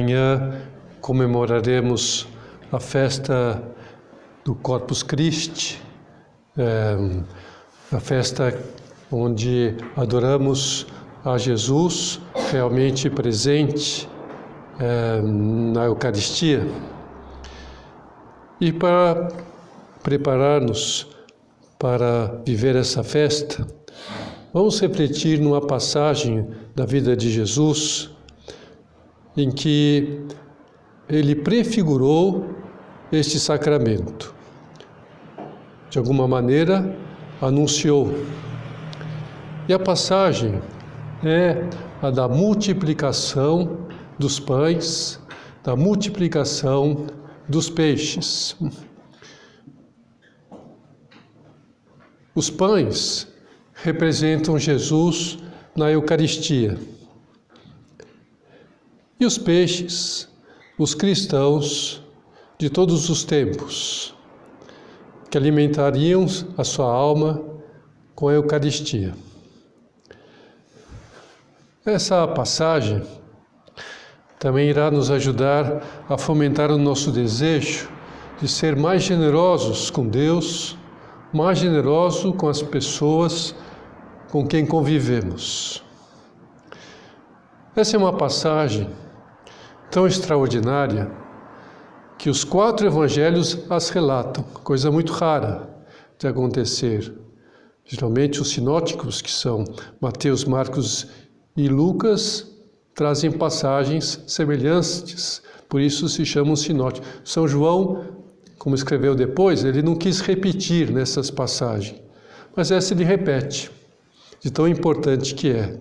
Amanhã comemoraremos a festa do Corpus Christi, é, a festa onde adoramos a Jesus realmente presente é, na Eucaristia. E para preparar-nos para viver essa festa, vamos refletir numa passagem da vida de Jesus em que ele prefigurou este sacramento. De alguma maneira, anunciou. E a passagem é a da multiplicação dos pães, da multiplicação dos peixes. Os pães representam Jesus na Eucaristia. E os peixes, os cristãos de todos os tempos, que alimentariam a sua alma com a Eucaristia. Essa passagem também irá nos ajudar a fomentar o nosso desejo de ser mais generosos com Deus, mais generoso com as pessoas com quem convivemos. Essa é uma passagem tão extraordinária que os quatro evangelhos as relatam, coisa muito rara de acontecer. Geralmente os sinóticos, que são Mateus, Marcos e Lucas, trazem passagens semelhantes, por isso se chamam sinóticos. São João, como escreveu depois, ele não quis repetir nessas passagens, mas essa ele repete, de tão importante que é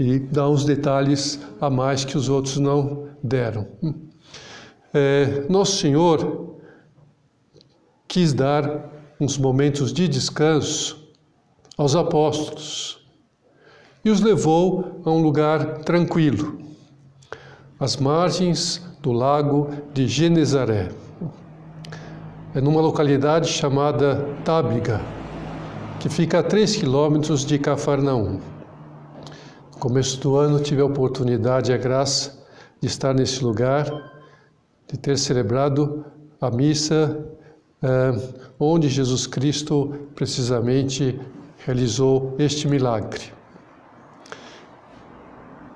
e dá uns detalhes a mais que os outros não deram. É, Nosso Senhor quis dar uns momentos de descanso aos apóstolos e os levou a um lugar tranquilo, às margens do lago de Genezaré. É numa localidade chamada Tábiga, que fica a três quilômetros de Cafarnaum começo do ano tive a oportunidade e a graça de estar nesse lugar, de ter celebrado a missa eh, onde Jesus Cristo precisamente realizou este milagre.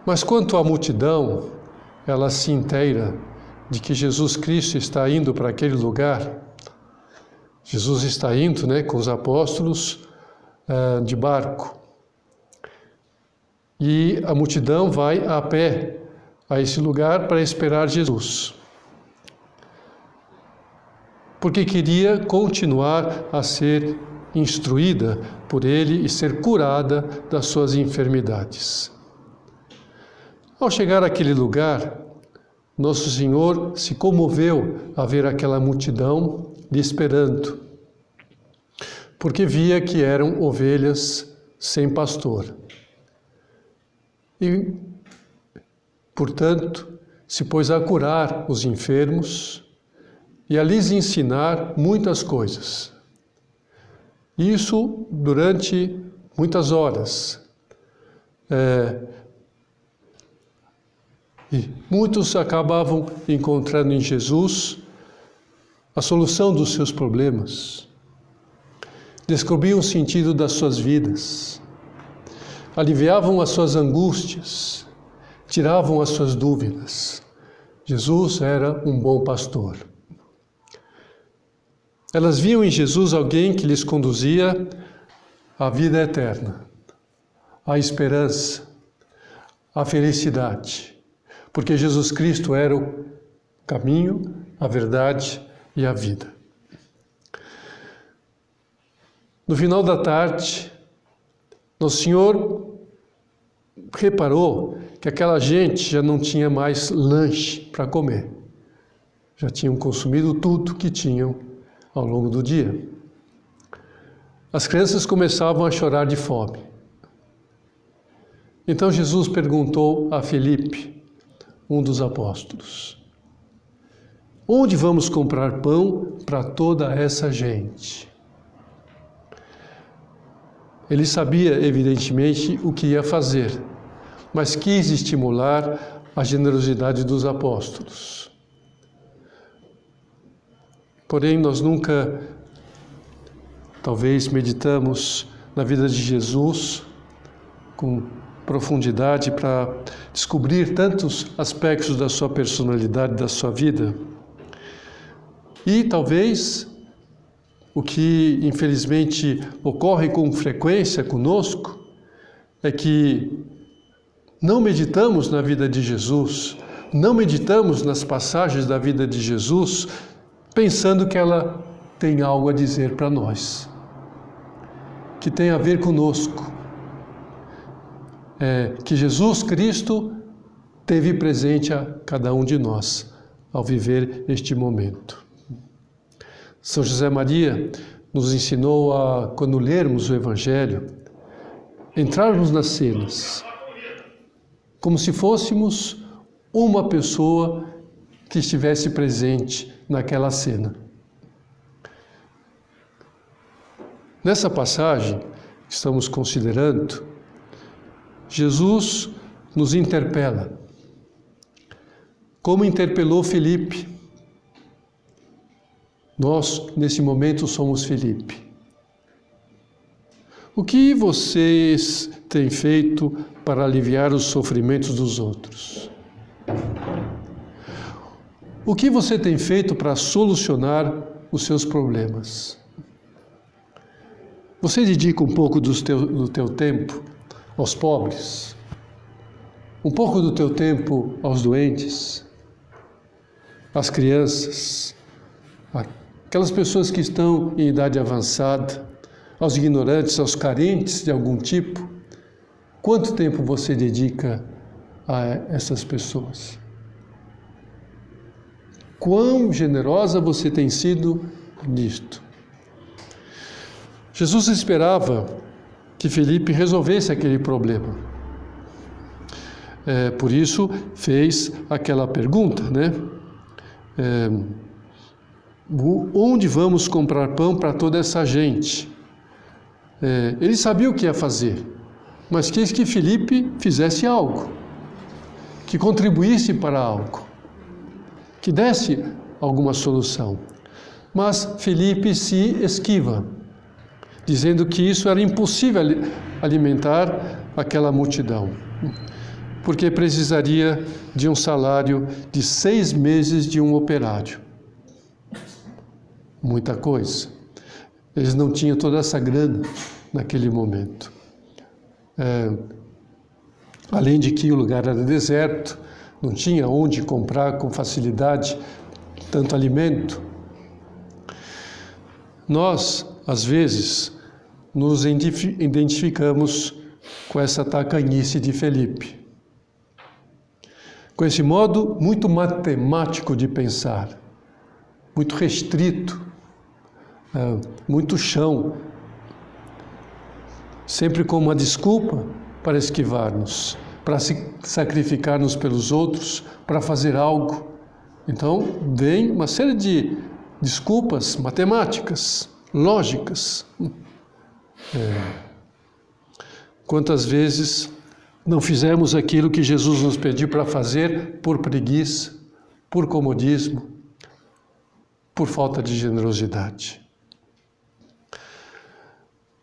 Mas quanto à multidão, ela se inteira de que Jesus Cristo está indo para aquele lugar. Jesus está indo, né, com os apóstolos eh, de barco. E a multidão vai a pé a esse lugar para esperar Jesus. Porque queria continuar a ser instruída por ele e ser curada das suas enfermidades. Ao chegar àquele lugar, Nosso Senhor se comoveu a ver aquela multidão lhe esperando, porque via que eram ovelhas sem pastor. E, portanto, se pôs a curar os enfermos e a lhes ensinar muitas coisas. Isso durante muitas horas. É, e muitos acabavam encontrando em Jesus a solução dos seus problemas, descobriam o sentido das suas vidas aliviavam as suas angústias, tiravam as suas dúvidas. Jesus era um bom pastor. Elas viam em Jesus alguém que lhes conduzia à vida eterna, à esperança, à felicidade, porque Jesus Cristo era o caminho, a verdade e a vida. No final da tarde, o Senhor reparou que aquela gente já não tinha mais lanche para comer. Já tinham consumido tudo que tinham ao longo do dia. As crianças começavam a chorar de fome. Então Jesus perguntou a Felipe, um dos apóstolos: Onde vamos comprar pão para toda essa gente? Ele sabia, evidentemente, o que ia fazer, mas quis estimular a generosidade dos apóstolos. Porém, nós nunca, talvez, meditamos na vida de Jesus com profundidade para descobrir tantos aspectos da sua personalidade, da sua vida. E talvez o que infelizmente ocorre com frequência conosco é que não meditamos na vida de Jesus, não meditamos nas passagens da vida de Jesus, pensando que ela tem algo a dizer para nós, que tem a ver conosco. É, que Jesus Cristo teve presente a cada um de nós ao viver este momento. São José Maria nos ensinou a, quando lermos o Evangelho, entrarmos nas cenas como se fôssemos uma pessoa que estivesse presente naquela cena. Nessa passagem que estamos considerando, Jesus nos interpela, como interpelou Felipe. Nós, nesse momento, somos Felipe. O que vocês têm feito para aliviar os sofrimentos dos outros? O que você tem feito para solucionar os seus problemas? Você dedica um pouco do teu, do teu tempo aos pobres? Um pouco do teu tempo aos doentes? Às crianças? Aquelas pessoas que estão em idade avançada? aos ignorantes, aos carentes de algum tipo? Quanto tempo você dedica a essas pessoas? Quão generosa você tem sido nisto? Jesus esperava que Felipe resolvesse aquele problema. É, por isso fez aquela pergunta, né? É, onde vamos comprar pão para toda essa gente? É, ele sabia o que ia fazer, mas quis que Felipe fizesse algo, que contribuísse para algo, que desse alguma solução. Mas Felipe se esquiva, dizendo que isso era impossível alimentar aquela multidão, porque precisaria de um salário de seis meses de um operário. Muita coisa. Eles não tinham toda essa grana naquele momento. É, além de que o lugar era deserto, não tinha onde comprar com facilidade tanto alimento. Nós, às vezes, nos identificamos com essa tacanhice de Felipe, com esse modo muito matemático de pensar, muito restrito, é, muito chão sempre como uma desculpa para esquivar-nos, para se sacrificar-nos pelos outros, para fazer algo. Então, vem uma série de desculpas matemáticas, lógicas. É. Quantas vezes não fizemos aquilo que Jesus nos pediu para fazer por preguiça, por comodismo, por falta de generosidade?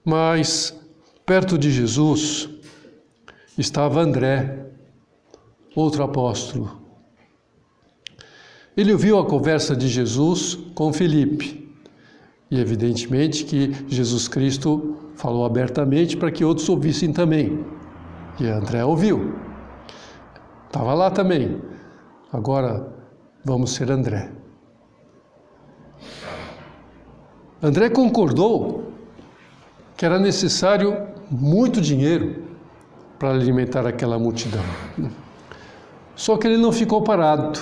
Mas Perto de Jesus estava André, outro apóstolo. Ele ouviu a conversa de Jesus com Felipe. E evidentemente que Jesus Cristo falou abertamente para que outros ouvissem também. E André ouviu. Estava lá também. Agora vamos ser André. André concordou que era necessário muito dinheiro para alimentar aquela multidão. Só que ele não ficou parado,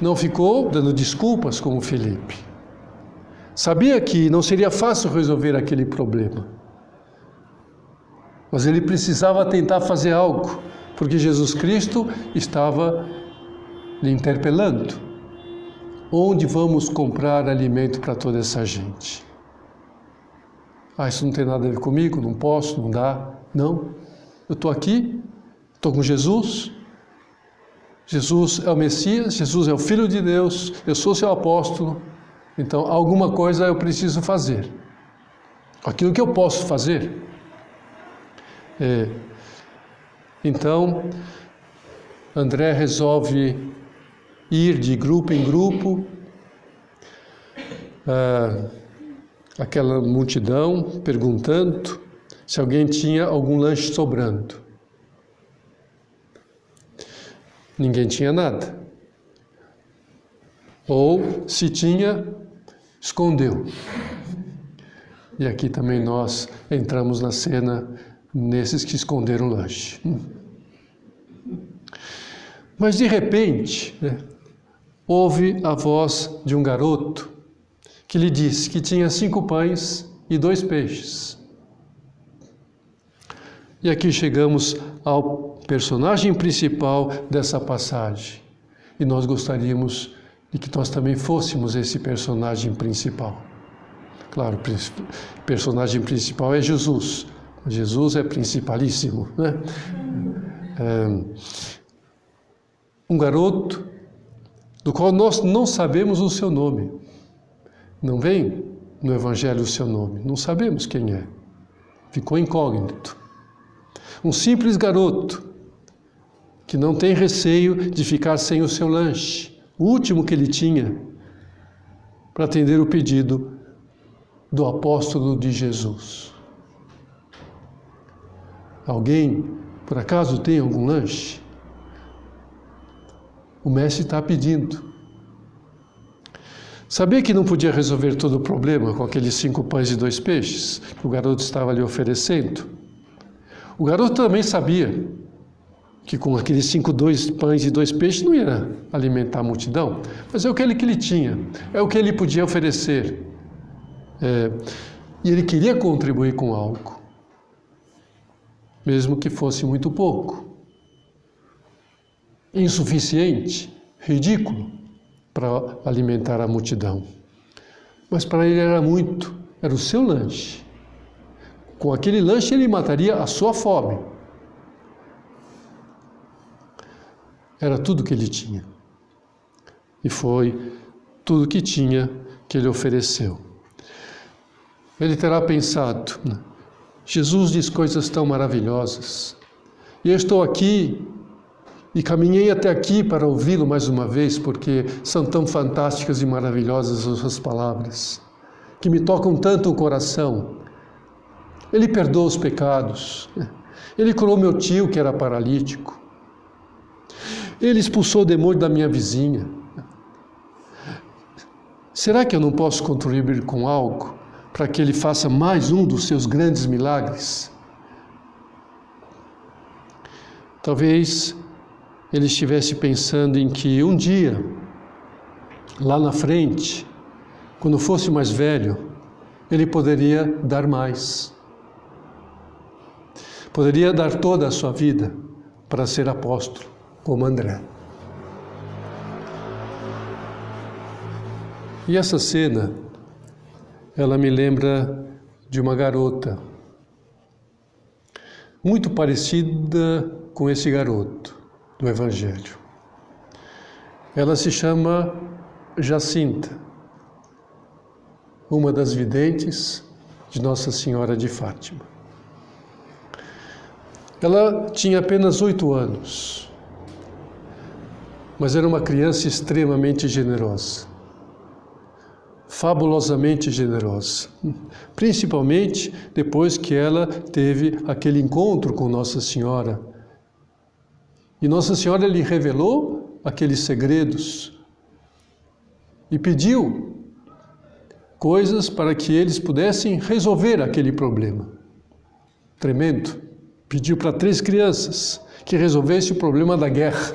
não ficou dando desculpas como Felipe. Sabia que não seria fácil resolver aquele problema, mas ele precisava tentar fazer algo, porque Jesus Cristo estava lhe interpelando. Onde vamos comprar alimento para toda essa gente? Ah, isso não tem nada a ver comigo, não posso, não dá. Não. Eu estou aqui, estou com Jesus, Jesus é o Messias, Jesus é o Filho de Deus, eu sou seu apóstolo, então alguma coisa eu preciso fazer. Aquilo que eu posso fazer. É, então, André resolve ir de grupo em grupo, ah, aquela multidão perguntando se alguém tinha algum lanche sobrando. Ninguém tinha nada. Ou, se tinha, escondeu. E aqui também nós entramos na cena nesses que esconderam o lanche. Mas de repente, né, houve a voz de um garoto que lhe disse que tinha cinco pães e dois peixes. E aqui chegamos ao personagem principal dessa passagem. E nós gostaríamos de que nós também fôssemos esse personagem principal. Claro, o personagem principal é Jesus. Jesus é principalíssimo. Né? É, um garoto do qual nós não sabemos o seu nome. Não vem no Evangelho o seu nome, não sabemos quem é. Ficou incógnito. Um simples garoto que não tem receio de ficar sem o seu lanche, o último que ele tinha, para atender o pedido do apóstolo de Jesus. Alguém, por acaso, tem algum lanche? O mestre está pedindo. Sabia que não podia resolver todo o problema com aqueles cinco pães e dois peixes que o garoto estava lhe oferecendo? O garoto também sabia que com aqueles cinco dois pães e dois peixes não ia alimentar a multidão, mas é o que ele, que ele tinha, é o que ele podia oferecer. É, e ele queria contribuir com algo, mesmo que fosse muito pouco, insuficiente, ridículo para alimentar a multidão. Mas para ele era muito, era o seu lanche. Com aquele lanche ele mataria a sua fome. Era tudo que ele tinha. E foi tudo que tinha que ele ofereceu. Ele terá pensado? Jesus diz coisas tão maravilhosas. E eu estou aqui e caminhei até aqui para ouvi-lo mais uma vez, porque são tão fantásticas e maravilhosas as suas palavras, que me tocam tanto o coração. Ele perdoa os pecados. Ele curou meu tio, que era paralítico. Ele expulsou o demônio da minha vizinha. Será que eu não posso contribuir com algo para que ele faça mais um dos seus grandes milagres? Talvez ele estivesse pensando em que um dia, lá na frente, quando fosse mais velho, ele poderia dar mais. Poderia dar toda a sua vida para ser apóstolo, como André. E essa cena, ela me lembra de uma garota, muito parecida com esse garoto do Evangelho. Ela se chama Jacinta, uma das videntes de Nossa Senhora de Fátima. Ela tinha apenas oito anos, mas era uma criança extremamente generosa, fabulosamente generosa, principalmente depois que ela teve aquele encontro com Nossa Senhora e Nossa Senhora lhe revelou aqueles segredos e pediu coisas para que eles pudessem resolver aquele problema. Tremendo. Pediu para três crianças que resolvesse o problema da guerra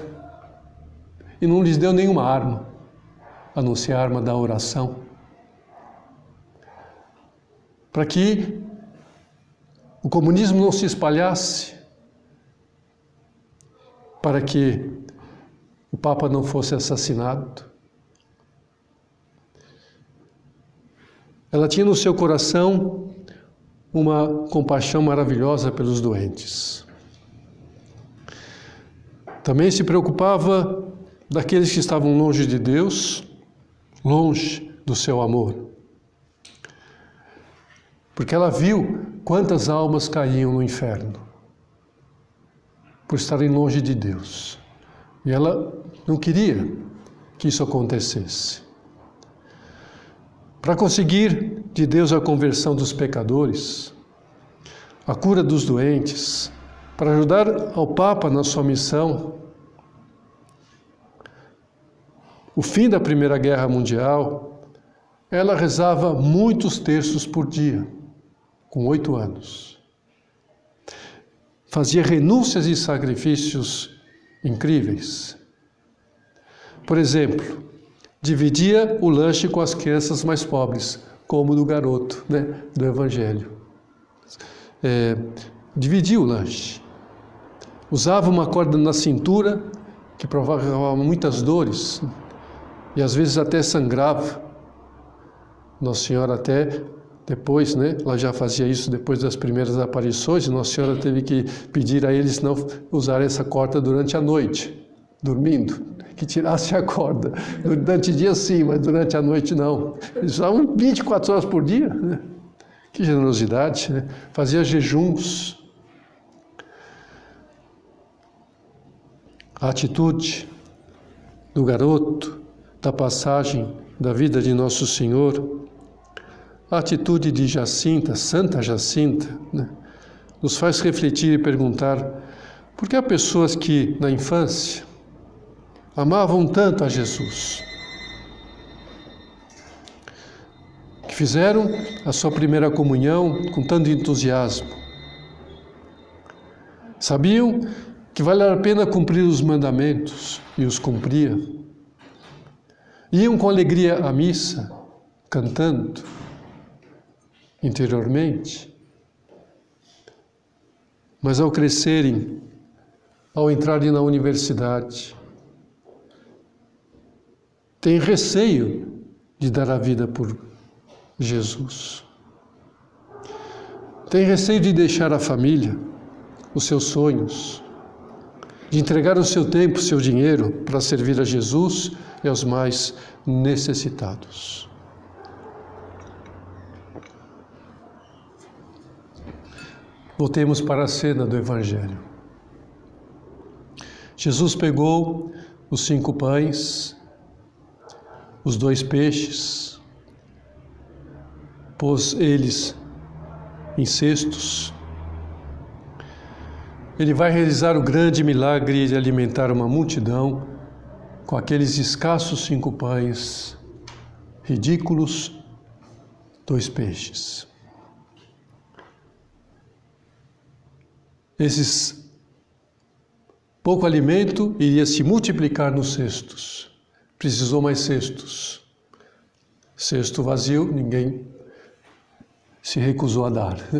e não lhes deu nenhuma arma, a não ser a arma da oração. Para que o comunismo não se espalhasse, para que o Papa não fosse assassinado. Ela tinha no seu coração uma compaixão maravilhosa pelos doentes. Também se preocupava daqueles que estavam longe de Deus, longe do seu amor. Porque ela viu quantas almas caíam no inferno por estarem longe de Deus. E ela não queria que isso acontecesse. Para conseguir de Deus a conversão dos pecadores, a cura dos doentes, para ajudar ao Papa na sua missão, o fim da Primeira Guerra Mundial, ela rezava muitos terços por dia, com oito anos. Fazia renúncias e sacrifícios incríveis. Por exemplo, dividia o lanche com as crianças mais pobres, como do garoto né, do Evangelho. É, dividia o lanche. Usava uma corda na cintura que provocava muitas dores e às vezes até sangrava. Nossa Senhora até depois, né, ela já fazia isso depois das primeiras aparições, e Nossa Senhora teve que pedir a eles não usar essa corda durante a noite, dormindo que tirasse a corda. Durante o dia sim, mas durante a noite não. Eles usavam 24 horas por dia. Né? Que generosidade, né? Fazia jejuns. A atitude do garoto, da passagem da vida de Nosso Senhor, a atitude de Jacinta, Santa Jacinta, né? nos faz refletir e perguntar por que há pessoas que, na infância, amavam tanto a Jesus, que fizeram a sua primeira comunhão com tanto entusiasmo. Sabiam que vale a pena cumprir os mandamentos e os cumpria. Iam com alegria à missa, cantando interiormente. Mas ao crescerem, ao entrarem na universidade, tem receio de dar a vida por Jesus. Tem receio de deixar a família, os seus sonhos, de entregar o seu tempo, o seu dinheiro para servir a Jesus e aos mais necessitados. Voltemos para a cena do Evangelho. Jesus pegou os cinco pães os dois peixes, pôs eles em cestos. Ele vai realizar o grande milagre de alimentar uma multidão com aqueles escassos cinco pães, ridículos dois peixes. Esses pouco alimento iria se multiplicar nos cestos precisou mais cestos. Cesto vazio, ninguém se recusou a dar.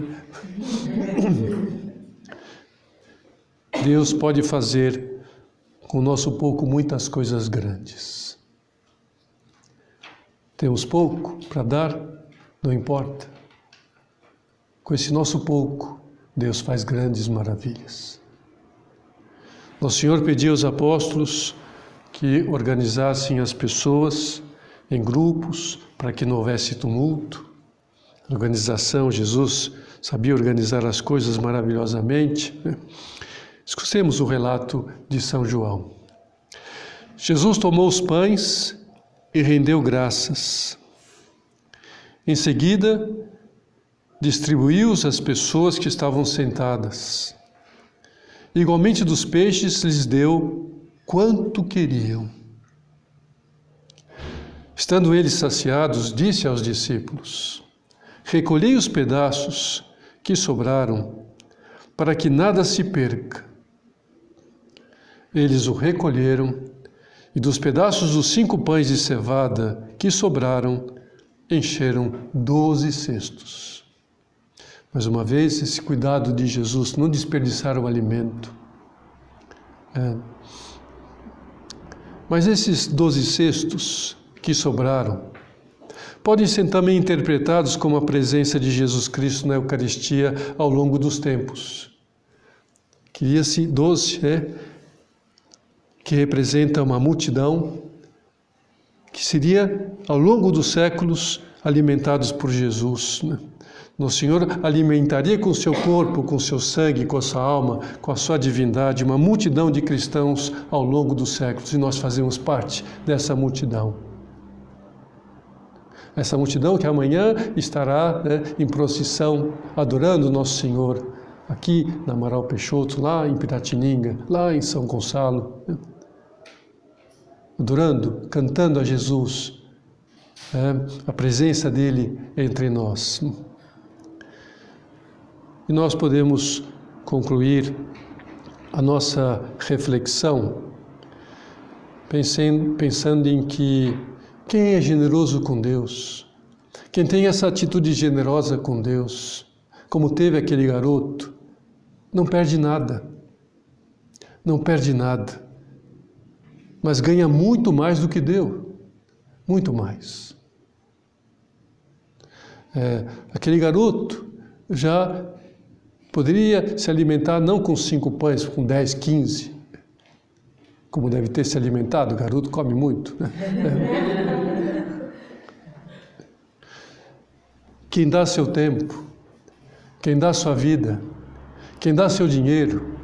Deus pode fazer com o nosso pouco muitas coisas grandes. Temos pouco para dar, não importa. Com esse nosso pouco, Deus faz grandes maravilhas. Nosso Senhor pediu aos apóstolos que organizassem as pessoas em grupos para que não houvesse tumulto. Organização, Jesus sabia organizar as coisas maravilhosamente. Né? Escutemos o relato de São João. Jesus tomou os pães e rendeu graças. Em seguida, distribuiu-os às pessoas que estavam sentadas. Igualmente dos peixes lhes deu quanto queriam. Estando eles saciados, disse aos discípulos: Recolhei os pedaços que sobraram, para que nada se perca. Eles o recolheram, e dos pedaços dos cinco pães de cevada que sobraram, encheram doze cestos. Mais uma vez, esse cuidado de Jesus, não desperdiçar o alimento. É, mas esses doze cestos que sobraram podem ser também interpretados como a presença de Jesus Cristo na Eucaristia ao longo dos tempos. Queria-se doze, né? que representa uma multidão que seria, ao longo dos séculos, alimentados por Jesus. Né? Nosso Senhor alimentaria com seu corpo, com seu sangue, com a sua alma, com a sua divindade, uma multidão de cristãos ao longo dos séculos, e nós fazemos parte dessa multidão. Essa multidão que amanhã estará né, em procissão, adorando Nosso Senhor, aqui na Amaral Peixoto, lá em Piratininga, lá em São Gonçalo. Né? adorando, cantando a Jesus, é, a presença dele entre nós. E nós podemos concluir a nossa reflexão pensando, pensando em que quem é generoso com Deus, quem tem essa atitude generosa com Deus, como teve aquele garoto, não perde nada. Não perde nada mas ganha muito mais do que deu. Muito mais. É, aquele garoto já poderia se alimentar não com cinco pães, com dez, quinze, como deve ter se alimentado, o garoto come muito. Né? Quem dá seu tempo, quem dá sua vida, quem dá seu dinheiro,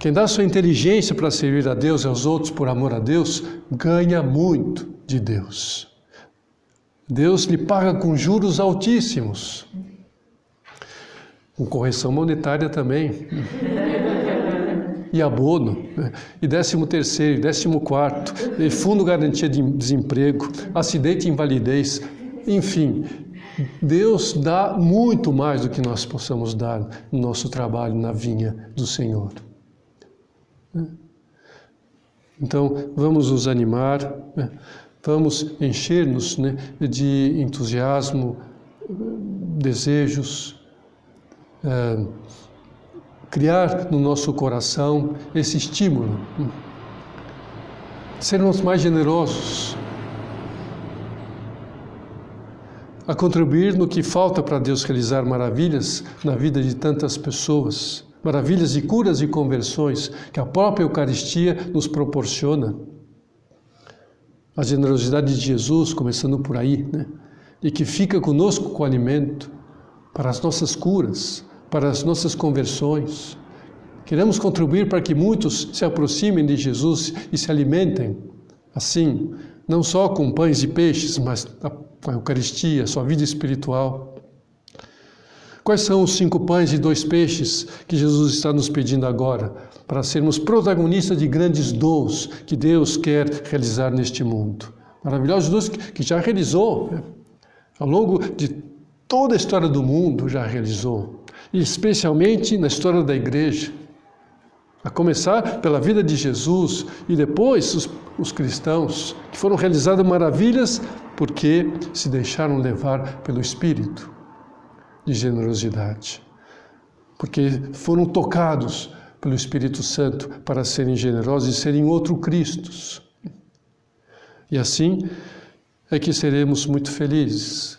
quem dá sua inteligência para servir a Deus e aos outros por amor a Deus, ganha muito de Deus. Deus lhe paga com juros altíssimos. Com correção monetária também. e abono, né? e décimo terceiro, décimo quarto, e fundo garantia de desemprego, acidente e invalidez, enfim, Deus dá muito mais do que nós possamos dar no nosso trabalho na vinha do Senhor. Então, vamos nos animar, né? vamos encher-nos né, de entusiasmo, desejos, é, criar no nosso coração esse estímulo, sermos mais generosos, a contribuir no que falta para Deus realizar maravilhas na vida de tantas pessoas maravilhas de curas e conversões que a própria Eucaristia nos proporciona. A generosidade de Jesus, começando por aí, né? e que fica conosco com o alimento para as nossas curas, para as nossas conversões. Queremos contribuir para que muitos se aproximem de Jesus e se alimentem, assim, não só com pães e peixes, mas com a Eucaristia, sua vida espiritual. Quais são os cinco pães e dois peixes que Jesus está nos pedindo agora para sermos protagonistas de grandes dons que Deus quer realizar neste mundo? Maravilhosos dons que já realizou né? ao longo de toda a história do mundo, já realizou, especialmente na história da igreja. A começar pela vida de Jesus e depois os, os cristãos, que foram realizadas maravilhas porque se deixaram levar pelo Espírito de generosidade, porque foram tocados pelo Espírito Santo para serem generosos e serem outro Cristos. E assim é que seremos muito felizes.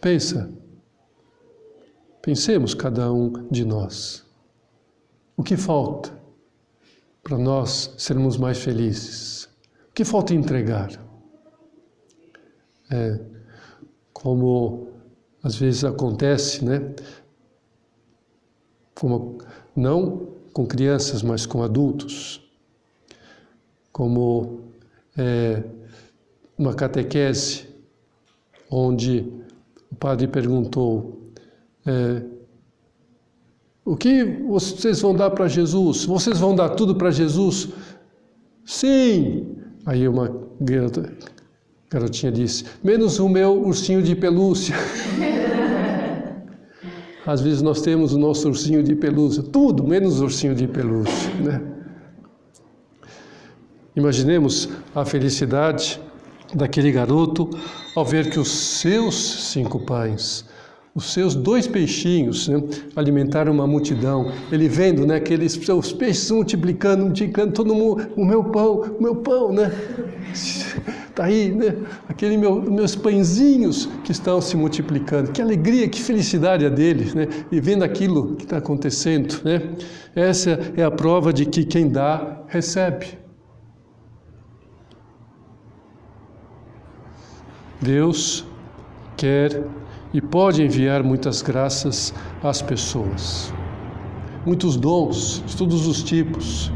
Pensa, pensemos cada um de nós. O que falta para nós sermos mais felizes? O que falta entregar? É, como às vezes acontece, né? Como, não com crianças, mas com adultos, como é, uma catequese, onde o padre perguntou: é, o que vocês vão dar para Jesus? Vocês vão dar tudo para Jesus? Sim! Aí uma garotinha disse: menos o meu ursinho de pelúcia. Às vezes nós temos o nosso ursinho de pelúcia, tudo menos o ursinho de pelúcia. Né? Imaginemos a felicidade daquele garoto ao ver que os seus cinco pães, os seus dois peixinhos né, alimentaram uma multidão. Ele vendo né, que eles, os peixes se multiplicando, multiplicando, todo mundo, o meu pão, o meu pão, né? Está aí, né? Aqueles meu, meus pãezinhos que estão se multiplicando. Que alegria, que felicidade é dele né? E vendo aquilo que está acontecendo, né? Essa é a prova de que quem dá, recebe. Deus quer e pode enviar muitas graças às pessoas. Muitos dons, de todos os tipos,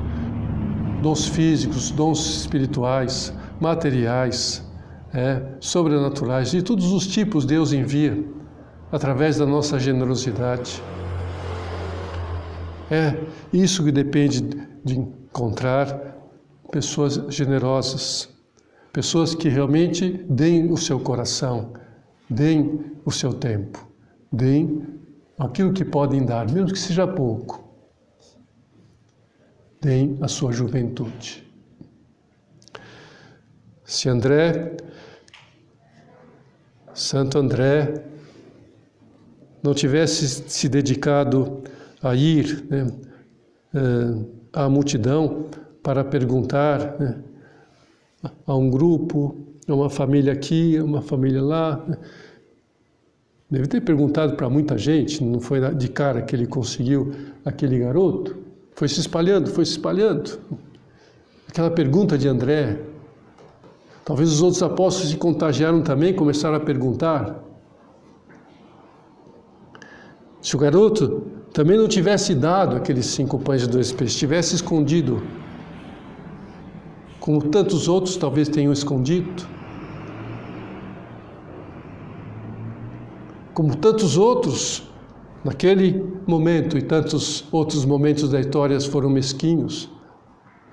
dons físicos, dons espirituais, materiais, é, sobrenaturais, de todos os tipos Deus envia através da nossa generosidade. É isso que depende de encontrar pessoas generosas, pessoas que realmente deem o seu coração, deem o seu tempo, deem aquilo que podem dar, mesmo que seja pouco. Deem a sua juventude. Se André, Santo André, não tivesse se dedicado a ir né, eh, à multidão para perguntar né, a um grupo, a uma família aqui, a uma família lá. Deve ter perguntado para muita gente, não foi de cara que ele conseguiu aquele garoto. Foi se espalhando, foi se espalhando. Aquela pergunta de André. Talvez os outros apóstolos se contagiaram também, começaram a perguntar. Se o garoto também não tivesse dado aqueles cinco pães e dois peixes, tivesse escondido, como tantos outros talvez tenham escondido, como tantos outros naquele momento e tantos outros momentos da história foram mesquinhos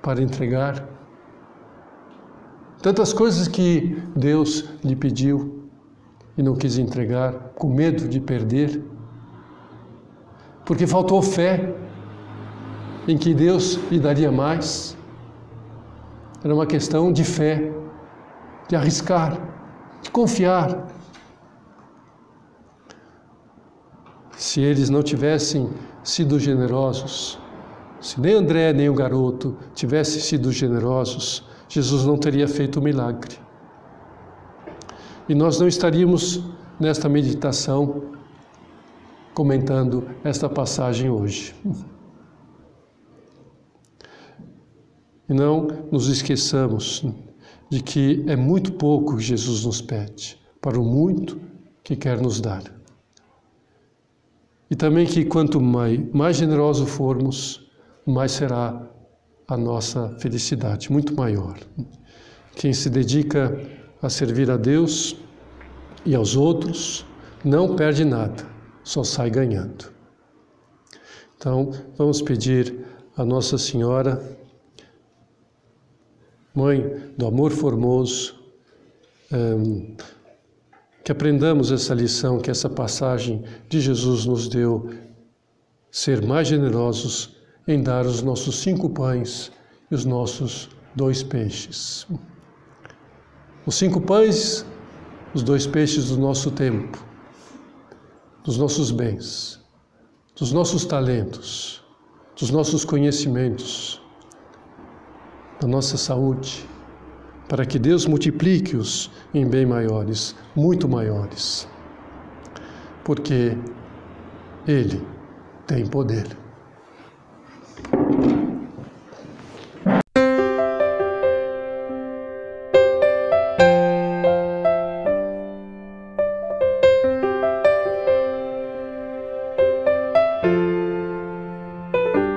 para entregar. Tantas coisas que Deus lhe pediu e não quis entregar, com medo de perder porque faltou fé em que Deus lhe daria mais. Era uma questão de fé, de arriscar, de confiar. Se eles não tivessem sido generosos, se nem André nem o garoto tivessem sido generosos, Jesus não teria feito o milagre. E nós não estaríamos nesta meditação comentando esta passagem hoje. E não nos esqueçamos de que é muito pouco que Jesus nos pede, para o muito que quer nos dar. E também que quanto mais, mais generoso formos, mais será a nossa felicidade, muito maior. Quem se dedica a servir a Deus e aos outros não perde nada só sai ganhando. Então, vamos pedir a Nossa Senhora, Mãe do Amor Formoso, um, que aprendamos essa lição, que essa passagem de Jesus nos deu, ser mais generosos em dar os nossos cinco pães e os nossos dois peixes. Os cinco pães, os dois peixes do nosso tempo dos nossos bens, dos nossos talentos, dos nossos conhecimentos, da nossa saúde, para que Deus multiplique-os em bem maiores, muito maiores. Porque Ele tem poder.